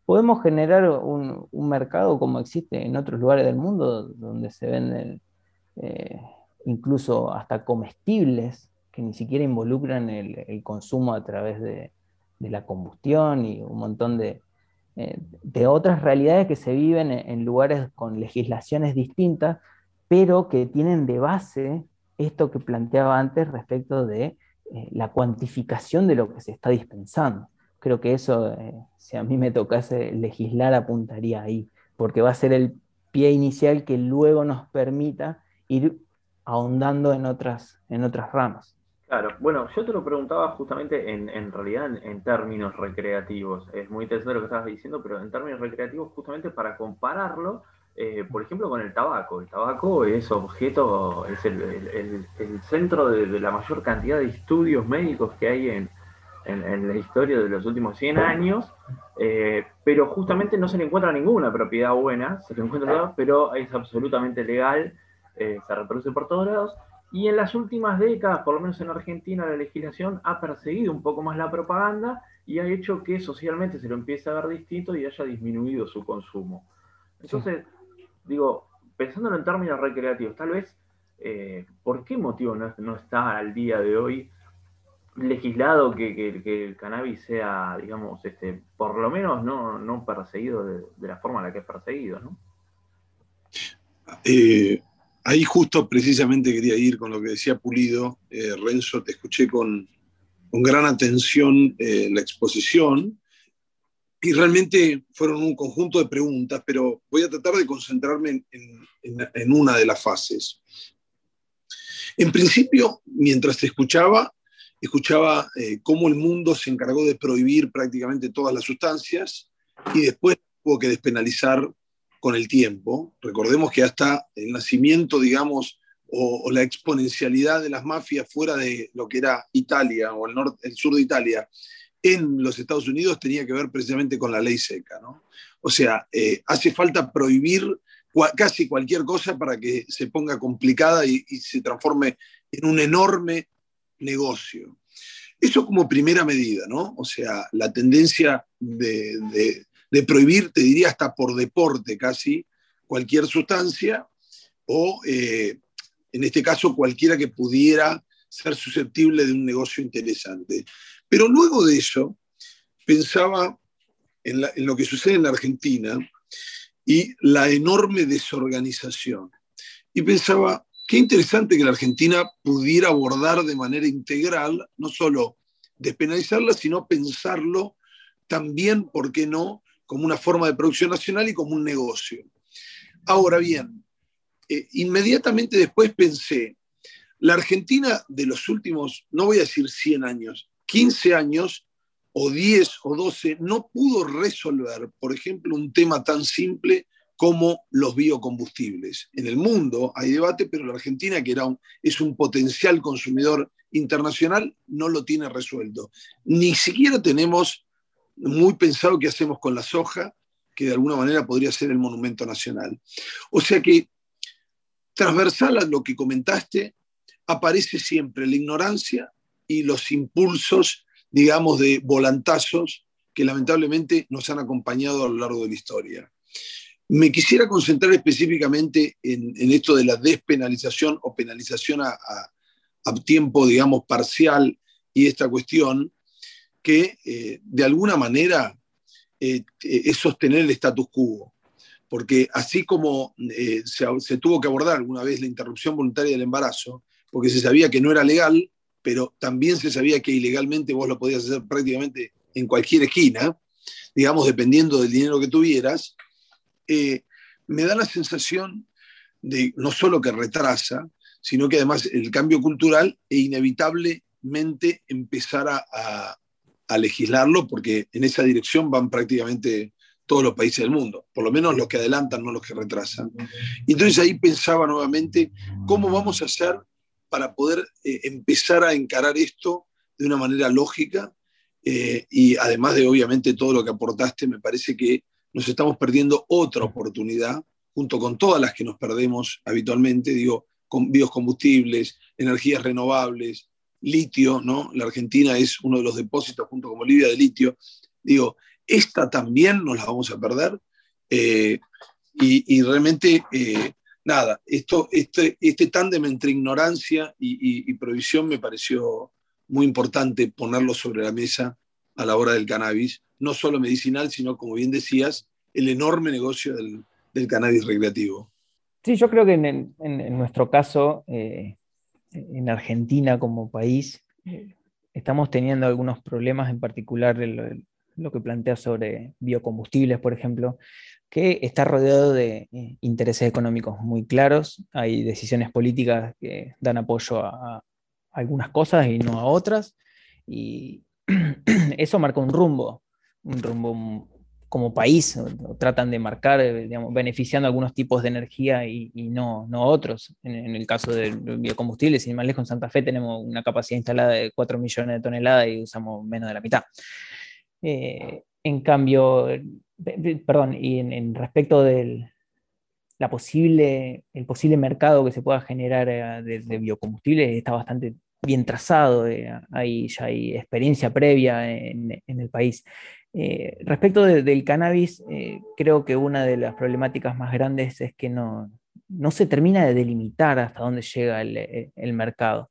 podemos generar un, mercado como existe en otros lugares del mundo donde se venden eh, incluso hasta comestibles que ni siquiera involucran el, consumo a través de, la combustión y un montón de, eh, otras realidades que se viven en, lugares con legislaciones distintas, pero que tienen de base esto que planteaba antes respecto de eh, la cuantificación de lo que se está dispensando. Creo que eso, eh, si a mí me tocase legislar, apuntaría ahí, porque va a ser el pie inicial que luego nos permita ir ahondando en otras, en otras ramas. Claro, bueno, yo te lo preguntaba justamente en, en realidad en, términos recreativos. Es muy interesante lo que estabas diciendo, pero en términos recreativos justamente para compararlo, eh, por ejemplo, con el tabaco. El tabaco es objeto, es el, centro de, la mayor cantidad de estudios médicos que hay en, en la historia de los últimos 100 años, eh, pero justamente no se le encuentra ninguna propiedad buena, se le encuentra, pero es absolutamente legal eh, se reproduce por todos lados. Y en las últimas décadas, por lo menos en Argentina, la legislación ha perseguido un poco más la propaganda y ha hecho que socialmente se lo empiece a ver distinto y haya disminuido su consumo. Entonces, digo, pensándolo en términos recreativos, tal vez, eh, ¿por qué motivo no, está al día de hoy legislado que, el cannabis sea, digamos, este, por lo menos no, perseguido de, la forma en la que es perseguido, ¿no? Eh, ahí justo precisamente quería ir con lo que decía Pulido. Eh, Renzo, te escuché con, gran atención eh, la exposición y realmente fueron un conjunto de preguntas, pero voy a tratar de concentrarme en, una de las fases. En principio, mientras te escuchaba, escuchaba eh, cómo el mundo se encargó de prohibir prácticamente todas las sustancias y después tuvo que despenalizar con el tiempo. Recordemos que hasta el nacimiento, digamos, o, la exponencialidad de las mafias fuera de lo que era Italia o el, norte, el sur de Italia en los Estados Unidos tenía que ver precisamente con la ley seca. ¿no? O sea, eh, hace falta prohibir casi cualquier cosa para que se ponga complicada y, se transforme en un enorme negocio. Eso como primera medida, ¿no? O sea, la tendencia de, de prohibir, te diría hasta por deporte casi, cualquier sustancia o, eh, en este caso, cualquiera que pudiera ser susceptible de un negocio interesante. Pero luego de eso, pensaba en, lo que sucede en la Argentina y la enorme desorganización. Y pensaba, qué interesante que la Argentina pudiera abordar de manera integral, no solo despenalizarla, sino pensarlo también, ¿por qué no?, como una forma de producción nacional y como un negocio. Ahora bien, eh, inmediatamente después pensé, la Argentina de los últimos, no voy a decir 100 años, 15 años, o 10 o 12 no pudo resolver, por ejemplo, un tema tan simple como los biocombustibles. En el mundo hay debate, pero la Argentina, que era es un potencial consumidor internacional, no lo tiene resuelto. Ni siquiera tenemos muy pensado qué hacemos con la soja, que de alguna manera podría ser el monumento nacional. O sea que, transversal a lo que comentaste, aparece siempre la ignorancia y los impulsos, digamos, de volantazos que lamentablemente nos han acompañado a lo largo de la historia. Me quisiera concentrar específicamente en, esto de la despenalización o penalización a, tiempo, digamos, parcial y esta cuestión que eh, de alguna manera eh, es sostener el status quo. Porque así como eh, se, tuvo que abordar alguna vez la interrupción voluntaria del embarazo, porque se sabía que no era legal, pero también se sabía que ilegalmente vos lo podías hacer prácticamente en cualquier esquina, digamos, dependiendo del dinero que tuvieras, eh, me da la sensación de no solo que retrasa, sino que además el cambio cultural e inevitablemente empezar a, legislarlo, porque en esa dirección van prácticamente todos los países del mundo, por lo menos los que adelantan, no los que retrasan. Entonces ahí pensaba nuevamente, ¿cómo vamos a hacer para poder eh, empezar a encarar esto de una manera lógica? Eh, y además de obviamente todo lo que aportaste, me parece que nos estamos perdiendo otra oportunidad, junto con todas las que nos perdemos habitualmente, digo, con biocombustibles, energías renovables, litio, ¿no? La Argentina es uno de los depósitos, junto con Bolivia, de litio. Digo, esta también nos la vamos a perder. Eh, y, realmente, eh, nada, esto, este, este tándem entre ignorancia y, y, provisión me pareció muy importante ponerlo sobre la mesa a la hora del cannabis, no solo medicinal, sino, como bien decías, el enorme negocio del, cannabis recreativo. Sí, yo creo que en, nuestro caso, eh, en Argentina como país, estamos teniendo algunos problemas, en particular lo, que plantea sobre biocombustibles, por ejemplo, que está rodeado de eh, intereses económicos muy claros, hay decisiones políticas que dan apoyo a algunas cosas y no a otras, y eso marca un rumbo un rumbo como país, tratan de marcar, eh, beneficiando algunos tipos de energía y, no, otros. En, el caso de biocombustibles, sin más lejos, en Santa Fe tenemos una capacidad instalada de 4 millones de toneladas y usamos menos de la mitad. Eh, en cambio, perdón, y en, respecto del la posible, el posible mercado que se pueda generar eh, de, biocombustibles está bastante bien trazado, hay, ya hay experiencia previa en el país. Eh, respecto del cannabis, eh, creo que una de las problemáticas más grandes es que no, se termina de delimitar hasta dónde llega el, eh, mercado,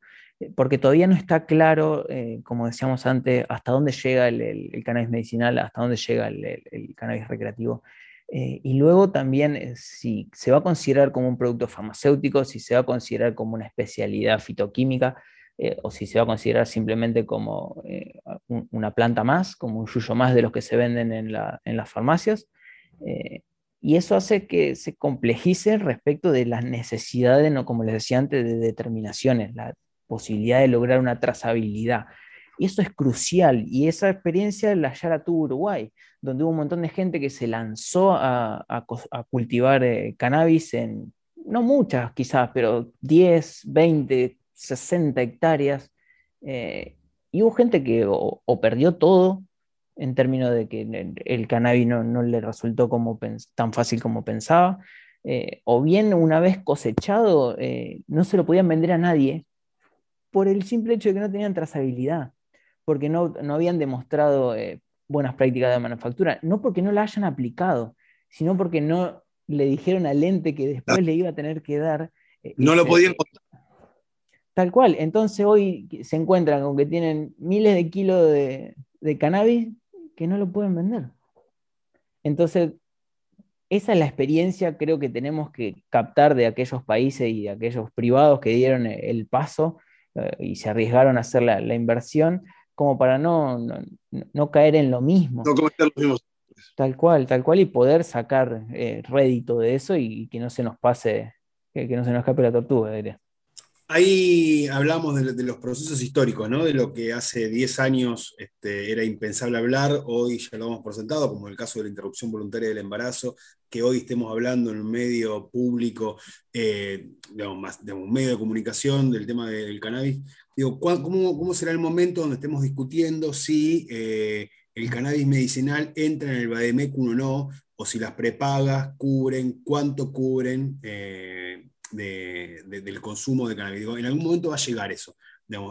porque todavía no está claro, como decíamos antes, hasta dónde llega el, cannabis medicinal, hasta dónde llega el, cannabis recreativo. y luego también si se va a considerar como un producto farmacéutico, si se va a considerar como una especialidad fitoquímica, eh, o si se va a considerar simplemente como eh, una planta más, como un yuyo más de los que se venden en, las farmacias. Eh, y eso hace que se complejice respecto de las necesidades, ¿no? como les decía antes, de determinaciones, la posibilidad de lograr una trazabilidad. Y eso es crucial. Y esa experiencia la ya la tuvo Uruguay, donde hubo un montón de gente que se lanzó a, a cultivar cannabis en, no muchas quizás, pero 10, 20, 60 hectáreas, eh, y hubo gente que o, perdió todo en términos de que el cannabis no, le resultó como tan fácil como pensaba, eh, o bien una vez cosechado eh, no se lo podían vender a nadie por el simple hecho de que no tenían trazabilidad, porque no, no habían demostrado buenas prácticas de manufactura, no porque no la hayan aplicado, sino porque no le dijeron al ente que después le iba a tener que dar. no lo podían contar Tal cual. Entonces hoy se encuentran con que tienen miles de kilos de, cannabis que no lo pueden vender. Entonces, esa es la experiencia creo que tenemos que captar de aquellos países y de aquellos privados que dieron el paso eh, y se arriesgaron a hacer la, inversión, como para no, no, caer en lo mismo. No cometer los mismos. Tal cual, tal cual, y poder sacar eh, rédito de eso y, que no se nos pase, que, no se nos escape la tortuga, diría. Ahí hablamos de, los procesos históricos, ¿no? de lo que hace 10 años este, era impensable hablar, hoy ya lo hemos presentado, como el caso de la interrupción voluntaria del embarazo, que hoy estemos hablando en un medio público, eh, digamos, más, de un medio de comunicación del tema del cannabis. Digo, ¿cómo, será el momento donde estemos discutiendo si eh, el cannabis medicinal entra en el Bademecum o no, o si las prepagas cubren, cuánto cubren? Eh, del consumo de cannabis. en algún momento va a llegar eso.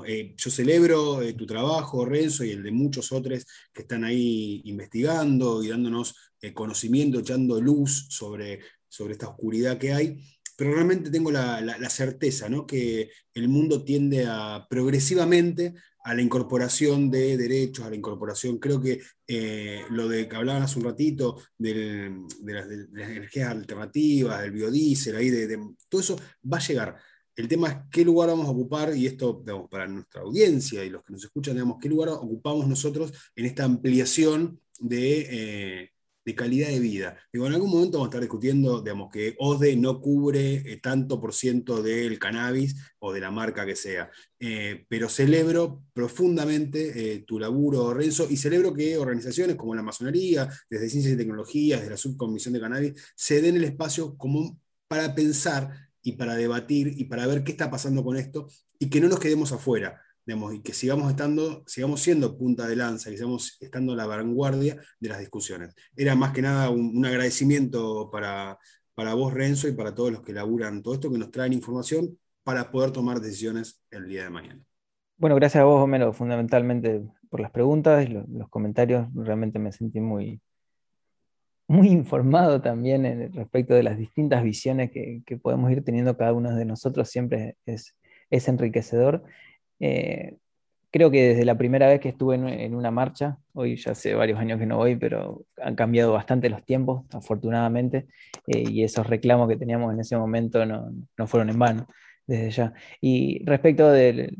Eh, yo celebro eh, tu trabajo, Renzo, y el de muchos otros que están ahí investigando y dándonos eh, conocimiento, echando luz sobre, sobre esta oscuridad que hay, pero realmente tengo la, certeza ¿no? que el mundo tiende a progresivamente a la incorporación de derechos, a la incorporación, creo que eh, lo de que hablaban hace un ratito de, las, energías alternativas, del biodiesel, ahí de, todo eso va a llegar. El tema es qué lugar vamos a ocupar, y esto para nuestra audiencia y los que nos escuchan, digamos, qué lugar ocupamos nosotros en esta ampliación de, eh, de calidad de vida. Digo, en algún momento vamos a estar discutiendo, digamos, que ODE no cubre eh, tanto por ciento del cannabis o de la marca que sea. Eh, pero celebro profundamente eh, tu laburo, Renzo, y celebro que organizaciones como la Masonería, desde Ciencias y Tecnologías, de la Subcomisión de Cannabis, se den el espacio como para pensar y para debatir y para ver qué está pasando con esto y que no nos quedemos afuera y que sigamos estando, sigamos siendo punta de lanza, que sigamos estando a la vanguardia de las discusiones. Era más que nada un, agradecimiento para, para vos, Renzo, y para todos los que laburan todo esto, que nos traen información para poder tomar decisiones el día de mañana. Bueno, gracias a vos, Homero, fundamentalmente por las preguntas y los, comentarios. Realmente me sentí muy, muy informado también respecto de las distintas visiones que, podemos ir teniendo cada uno de nosotros. Siempre es, es enriquecedor. Eh, creo que desde la primera vez que estuve en, una marcha, hoy ya hace varios años que no voy, pero han cambiado bastante los tiempos, afortunadamente, eh, y esos reclamos que teníamos en ese momento no, fueron en vano desde ya. Y respecto de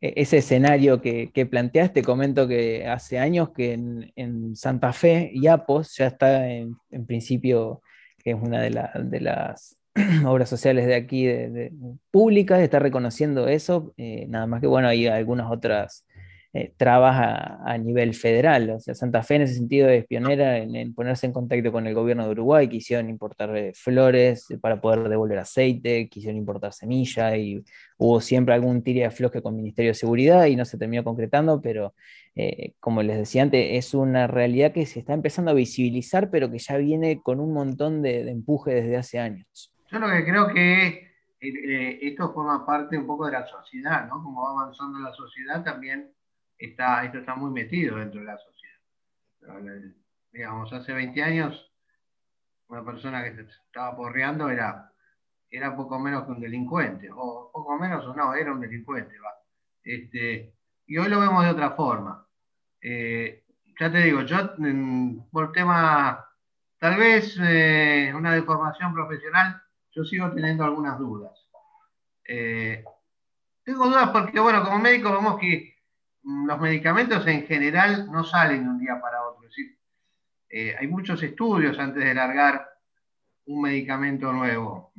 e, ese escenario que, planteaste, comento que hace años que en, Santa Fe y Apos ya está en, principio, que es una de las obras sociales de aquí, de, públicas, está reconociendo eso, eh, nada más que bueno, hay algunas otras eh, trabas a, nivel federal, o sea, Santa Fe en ese sentido es pionera en, ponerse en contacto con el gobierno de Uruguay, quisieron importar eh, flores para poder devolver aceite, quisieron importar semilla y hubo siempre algún tira de afloje con el Ministerio de Seguridad y no se terminó concretando, pero como les decía antes, es una realidad que se está empezando a visibilizar, pero que ya viene con un montón de empuje desde hace años. Yo lo que creo que eh, eh, esto forma parte un poco de la sociedad, ¿no? Como va avanzando la sociedad, también está, esto está muy metido dentro de la sociedad. Digamos, hace 20 años, una persona que se estaba porreando era, era poco menos que un delincuente, o poco menos o no, era un delincuente. ¿va? Este, y hoy lo vemos de otra forma. Eh, ya te digo, yo por tema, tal vez una deformación profesional, yo sigo teniendo algunas dudas. Eh, tengo dudas porque, bueno, como médico vemos que mm, los medicamentos en general no salen de un día para otro. Es decir, eh, hay muchos estudios antes de largar un medicamento nuevo.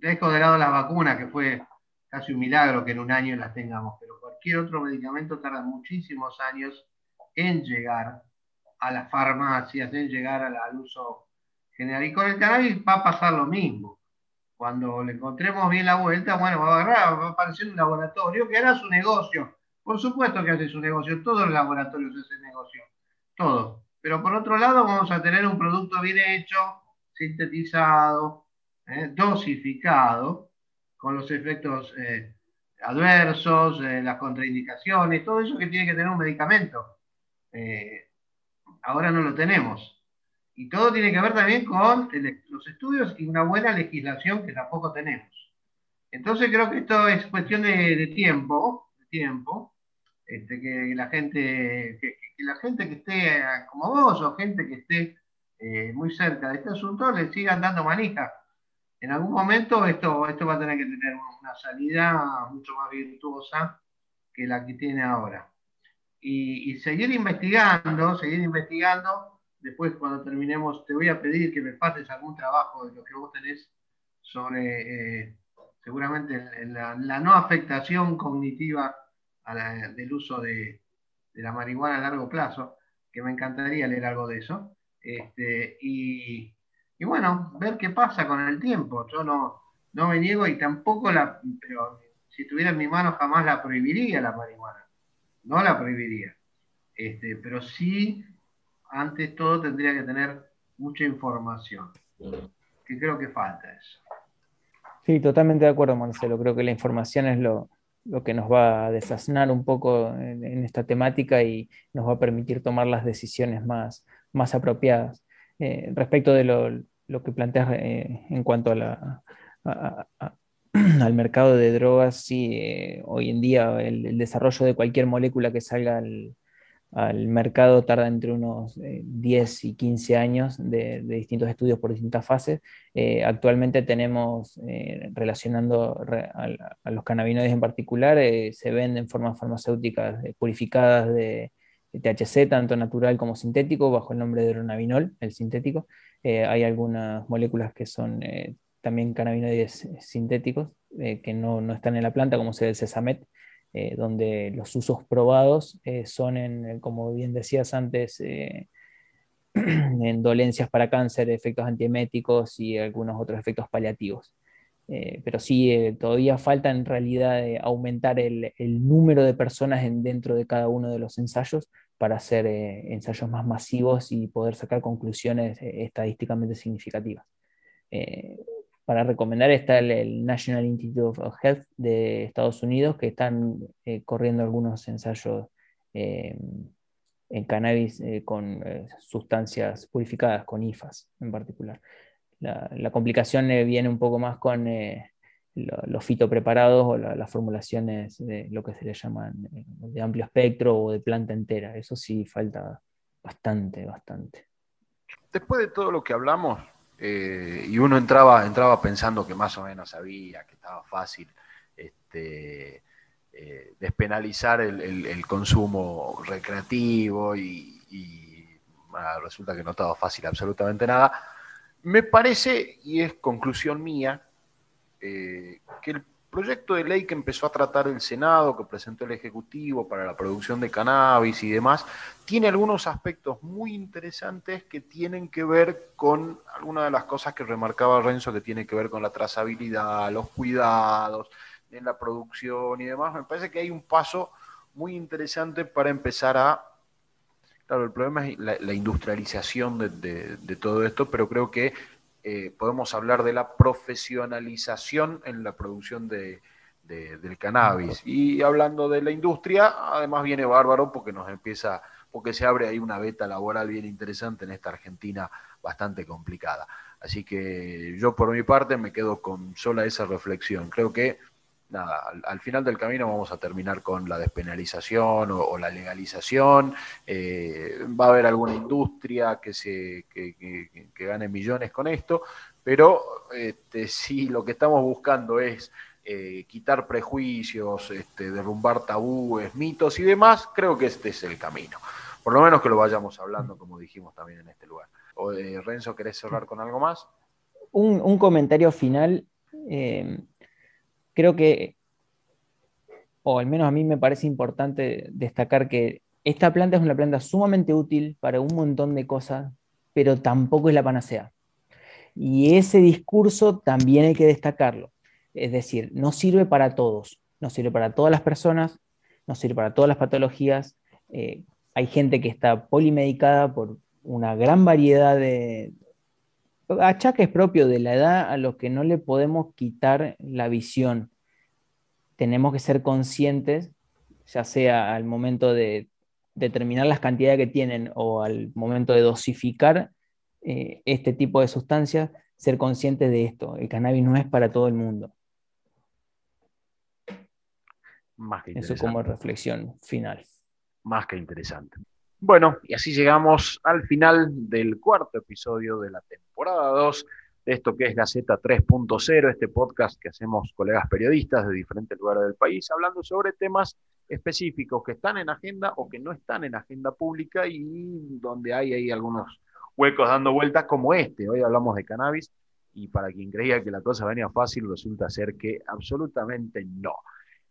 Dejo de lado las vacunas, que fue casi un milagro que en un año las tengamos, pero cualquier otro medicamento tarda muchísimos años en llegar a las farmacias, en llegar al uso y con el cannabis va a pasar lo mismo. Cuando le encontremos bien la vuelta, bueno, va a agarrar, va a aparecer un laboratorio que hará su negocio. Por supuesto que hace su negocio, todos los laboratorios hacen negocio, todo. Pero por otro lado, vamos a tener un producto bien hecho, sintetizado, eh, dosificado, con los efectos eh, adversos, eh, las contraindicaciones, todo eso que tiene que tener un medicamento. ahora no lo tenemos. Y todo tiene que ver también con los estudios y una buena legislación que tampoco tenemos. Entonces creo que esto es cuestión de, tiempo, de tiempo, este, que la gente, que, la gente que esté como vos o gente que esté eh, muy cerca de este asunto le sigan dando manija. En algún momento esto, esto va a tener que tener una salida mucho más virtuosa que la que tiene ahora. y seguir investigando, seguir investigando después cuando terminemos te voy a pedir que me pases algún trabajo de lo que vos tenés sobre, eh, seguramente en la, no afectación cognitiva del uso de, la marihuana a largo plazo, que me encantaría leer algo de eso. Este, y, bueno, ver qué pasa con el tiempo. Yo no, no me niego y tampoco la, pero si tuviera en mi mano jamás la prohibiría la marihuana. No la prohibiría. Este, pero sí, antes todo tendría que tener mucha información, que creo que falta eso. Sí, totalmente de acuerdo, Marcelo. Creo que la información es lo, que nos va a desasnar un poco en, esta temática y nos va a permitir tomar las decisiones más, más apropiadas. Eh, respecto de lo, que planteas eh, en cuanto al mercado de drogas, sí, eh, hoy en día el, desarrollo de cualquier molécula que salga al, al mercado tarda entre unos 10 eh, y 15 años de, distintos estudios por distintas fases. Eh, actualmente tenemos, eh, relacionando a, los cannabinoides en particular, se venden formas farmacéuticas purificadas de, THC, tanto natural como sintético, bajo el nombre de dronabinol, el sintético. hay algunas moléculas que son también cannabinoides sintéticos que no, no, están en la planta, como sea el sesamet, eh, donde los usos probados eh, son, en, como bien decías antes, eh, en dolencias para cáncer, efectos antieméticos y algunos otros efectos paliativos. pero sí, todavía falta en realidad aumentar el, número de personas dentro de cada uno de los ensayos para hacer ensayos más masivos y poder sacar conclusiones estadísticamente significativas para recomendar está el, National Institute of Health de Estados Unidos, que están eh, corriendo algunos ensayos eh, en cannabis eh, con sustancias purificadas, con IFAS en particular. La, complicación viene un poco más con los fitopreparados o las formulaciones de lo que se le llaman de amplio espectro o de planta entera. Eso sí falta bastante, bastante. Después de todo lo que hablamos, eh, y uno entraba, entraba pensando que más o menos sabía, que estaba fácil este, eh, despenalizar el, consumo recreativo y, resulta que no estaba fácil absolutamente nada. Me parece, y es conclusión mía, eh, que el proyecto de ley que empezó a tratar el Senado, que presentó el Ejecutivo para la producción de cannabis y demás, tiene algunos aspectos muy interesantes que tienen que ver con algunas de las cosas que remarcaba Renzo, que tiene que ver con la trazabilidad, los cuidados en la producción y demás. Me parece que hay un paso muy interesante para empezar a... Claro, el problema es la, industrialización de todo esto, pero creo que eh, podemos hablar de la profesionalización en la producción de, del cannabis. Y hablando de la industria, además viene bárbaro porque nos empieza, porque se abre ahí una beta laboral bien interesante en esta Argentina bastante complicada. Así que yo por mi parte me quedo con sola esa reflexión. Creo que nada, al, final del camino vamos a terminar con la despenalización o, la legalización. Eh, va a haber alguna industria que, se, que, gane millones con esto, pero este, si lo que estamos buscando es eh, quitar prejuicios, este, derrumbar tabúes, mitos y demás, creo que este es el camino. Por lo menos que lo vayamos hablando, como dijimos también en este lugar. O, eh, Renzo, ¿querés cerrar con algo más? Un, comentario final creo que, o al menos a mí me parece importante destacar que esta planta es una planta sumamente útil para un montón de cosas, pero tampoco es la panacea. Y ese discurso también hay que destacarlo. Es decir, no sirve para todos, no sirve para todas las personas, no sirve para todas las patologías. Eh, hay gente que está polimedicada por una gran variedad de, achaques propios de la edad a los que no le podemos quitar la visión. Tenemos que ser conscientes, ya sea al momento de determinar las cantidades que tienen o al momento de dosificar eh, este tipo de sustancias, ser conscientes de esto. El cannabis no es para todo el mundo. Más que Eso como reflexión final. Más que interesante. Bueno, y así llegamos al final del cuarto episodio de la temporada 2 de esto que es Gaceta 3.0, este podcast que hacemos colegas periodistas de diferentes lugares del país, hablando sobre temas específicos que están en agenda o que no están en agenda pública y donde hay ahí algunos huecos dando vueltas como este. Hoy hablamos de cannabis y para quien creía que la cosa venía fácil, resulta ser que absolutamente no.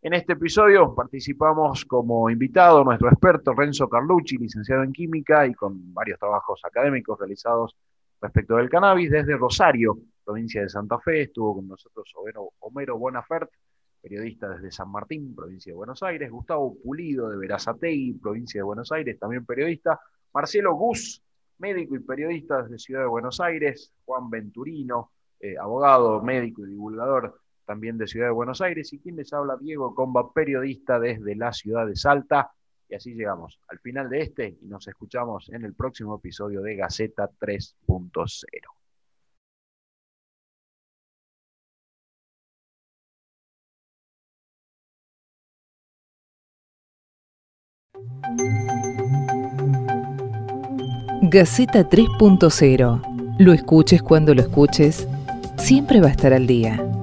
En este episodio participamos como invitado nuestro experto Renzo Carlucci, licenciado en química y con varios trabajos académicos realizados respecto del cannabis desde Rosario, provincia de Santa Fe. Estuvo con nosotros Homero, Bonafert, periodista desde San Martín, provincia de Buenos Aires. Gustavo Pulido de Verazategui, provincia de Buenos Aires, también periodista. Marcelo Gus, médico y periodista desde Ciudad de Buenos Aires. Juan Venturino, eh, abogado, médico y divulgador también de Ciudad de Buenos Aires, y quien les habla, Diego Comba, periodista desde la ciudad de Salta. Y así llegamos al final de este y nos escuchamos en el próximo episodio de Gaceta 3.0. Gaceta 3.0. Lo escuches cuando lo escuches, siempre va a estar al día.